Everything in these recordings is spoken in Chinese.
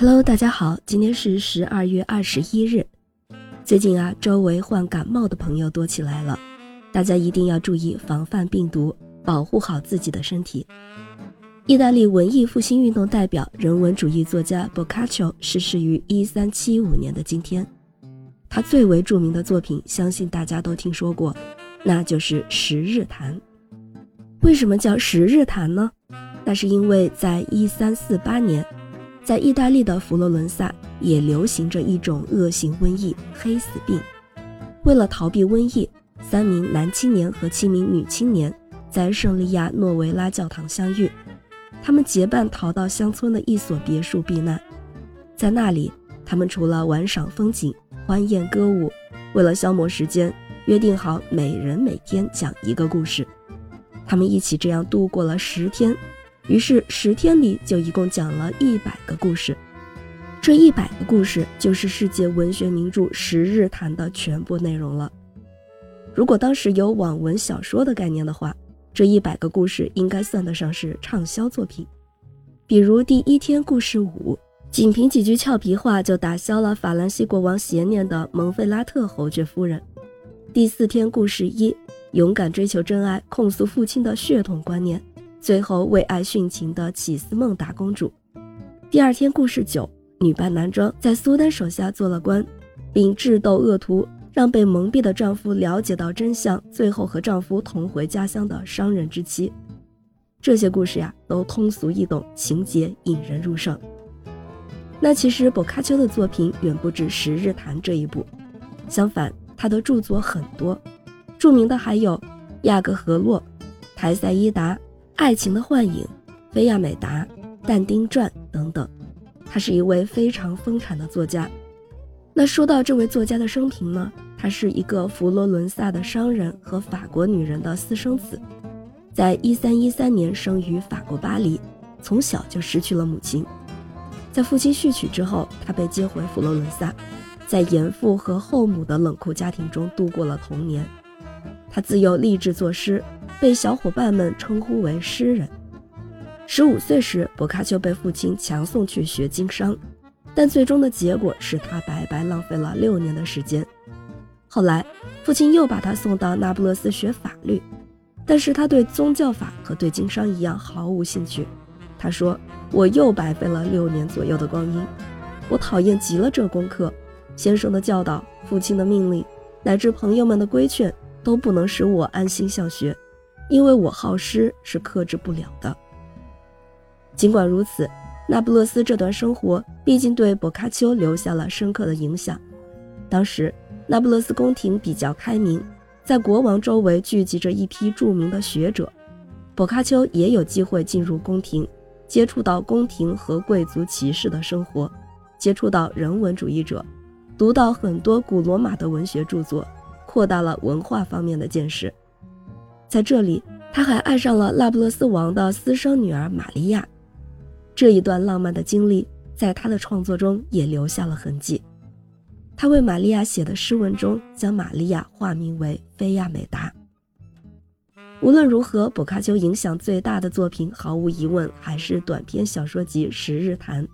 Hello，大家好，今天是十二月二十一日。最近啊，周围患感冒的朋友多起来了，大家一定要注意防范病毒，保护好自己的身体。意大利文艺复兴运动代表、人文主义作家 Boccaccio 逝世于一三七五年的今天，他最为著名的作品，相信大家都听说过，那就是《十日谈》。为什么叫《十日谈》呢？那是因为在一三四八年。在意大利的佛罗伦萨也流行着一种恶性瘟疫——黑死病。为了逃避瘟疫，三名男青年和七名女青年在圣利亚诺维拉教堂相遇，他们结伴逃到乡村的一所别墅避难。在那里，他们除了玩赏风景、欢宴歌舞，为了消磨时间，约定好每人每天讲一个故事。他们一起这样度过了十天。于是十天里就一共讲了一百个故事，这一百个故事就是世界文学名著《十日谈》的全部内容了。如果当时有网文小说的概念的话，这一百个故事应该算得上是畅销作品。比如第一天故事五，仅凭几句俏皮话就打消了法兰西国王邪念的蒙费拉特侯爵夫人。第四天故事一，勇敢追求真爱，控诉父亲的血统观念。最后为爱殉情的启斯孟达公主。第二天故事九，女扮男装在苏丹手下做了官，并智斗恶徒，让被蒙蔽的丈夫了解到真相，最后和丈夫同回家乡的商人之妻。这些故事呀，都通俗易懂，情节引人入胜。那其实博卡丘的作品远不止《十日谈》这一部，相反，他的著作很多，著名的还有《亚格河洛》《台塞伊达》。爱情的幻影，菲亚美达，但丁传等等，他是一位非常丰产的作家。那说到这位作家的生平呢，他是一个佛罗伦萨的商人和法国女人的私生子，在一三一三年生于法国巴黎，从小就失去了母亲。在父亲续娶之后，他被接回佛罗伦萨，在严父和后母的冷酷家庭中度过了童年。他自幼立志作诗。被小伙伴们称呼为诗人。十五岁时，博卡丘被父亲强送去学经商，但最终的结果是他白白浪费了六年的时间。后来，父亲又把他送到那不勒斯学法律，但是他对宗教法和对经商一样毫无兴趣。他说：“我又白费了六年左右的光阴，我讨厌极了这功课。先生的教导、父亲的命令，乃至朋友们的规劝，都不能使我安心向学。”因为我好诗是克制不了的。尽管如此，那不勒斯这段生活毕竟对博卡丘留下了深刻的影响。当时，那不勒斯宫廷比较开明，在国王周围聚集着一批著名的学者，博卡丘也有机会进入宫廷，接触到宫廷和贵族骑士的生活，接触到人文主义者，读到很多古罗马的文学著作，扩大了文化方面的见识。在这里，他还爱上了那不勒斯王的私生女儿玛利亚。这一段浪漫的经历，在他的创作中也留下了痕迹。他为玛利亚写的诗文中，将玛利亚化名为菲亚美达。无论如何，博卡丘影响最大的作品，毫无疑问还是短篇小说集《十日谈》。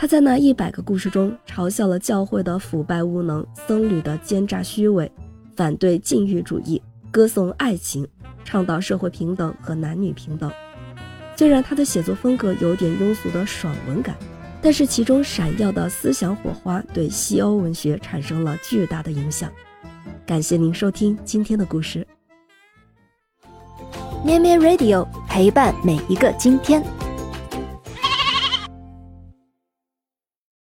他在那一百个故事中，嘲笑了教会的腐败无能、僧侣的奸诈虚伪，反对禁欲主义。歌颂爱情，倡导社会平等和男女平等。虽然他的写作风格有点庸俗的爽文感，但是其中闪耀的思想火花对西欧文学产生了巨大的影响。感谢您收听今天的故事。咩咩 Radio 陪伴每一个今天。